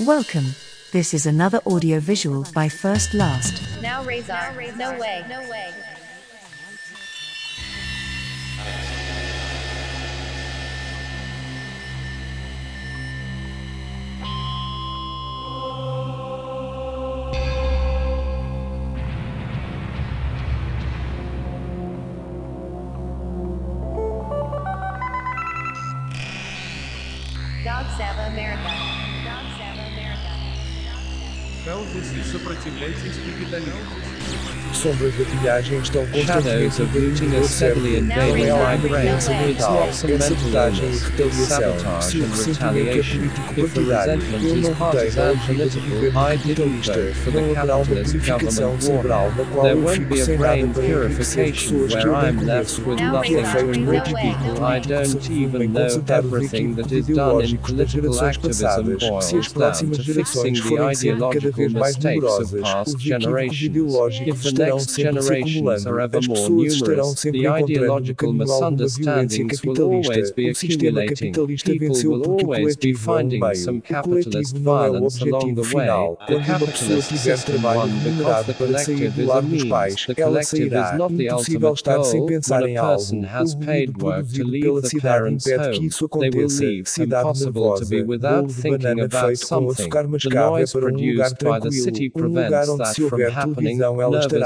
Welcome. This is another audio visual by First Last. Now Razor. No way. No way. Dog Sava America. Толкайтесь, сопротивляйтесь и педалите. Sombras da pilhagem estão Shadows of looting are steadily invading my brain with thoughts and mental illness, sabotage and retaliation. If the resentment is partisan political, I didn't vote for the capitalist government war. There won't be a brain purification where I'm left with nothing. to enrich people. I don't even know everything that is done in political activism boils down to fixing the ideological mistakes of past generations. If the next generations are ever more numerous, the ideological misunderstandings will always be accumulating. People will always be finding some capitalist violence along the way. The capitalist system won because the collective is a means. The collective is not the ultimate goal. When a person has paid work to leave the parents' home, they will leave. Impossible to be without thinking about something. The noise um produced by the city um prevents that from happening. Nervous city.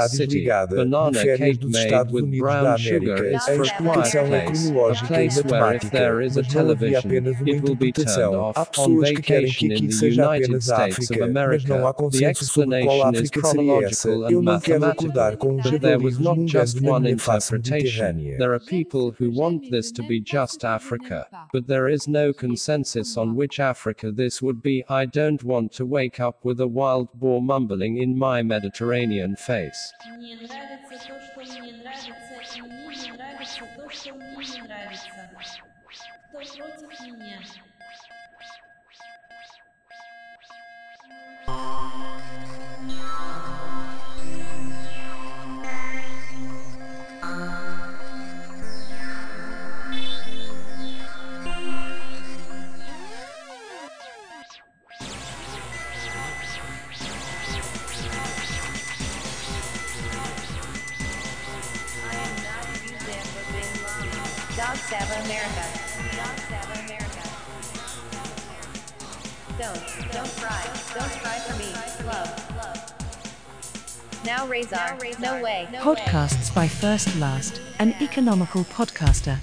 Banana cake made with brown sugar is for a quiet place. A place where if there is a television, it will be turned off. On vacation in the United States of America, the explanation is chronological and mathematical. But there was not just one interpretation. There are people who want this to be just Africa. But there is no consensus on which Africa this would be. I don't want to wake up with a wild boar mumbling in my Mediterranean face. Мне нравится то, что мне нравится, и мне не нравится то, что мне не нравится. Кто против меня? Dog Sava America. Dog Sava America. Don't, don't cry. Don't cry for me. Love, love. Now Razor. No way. No way. Podcasts by First Last, an economical podcaster.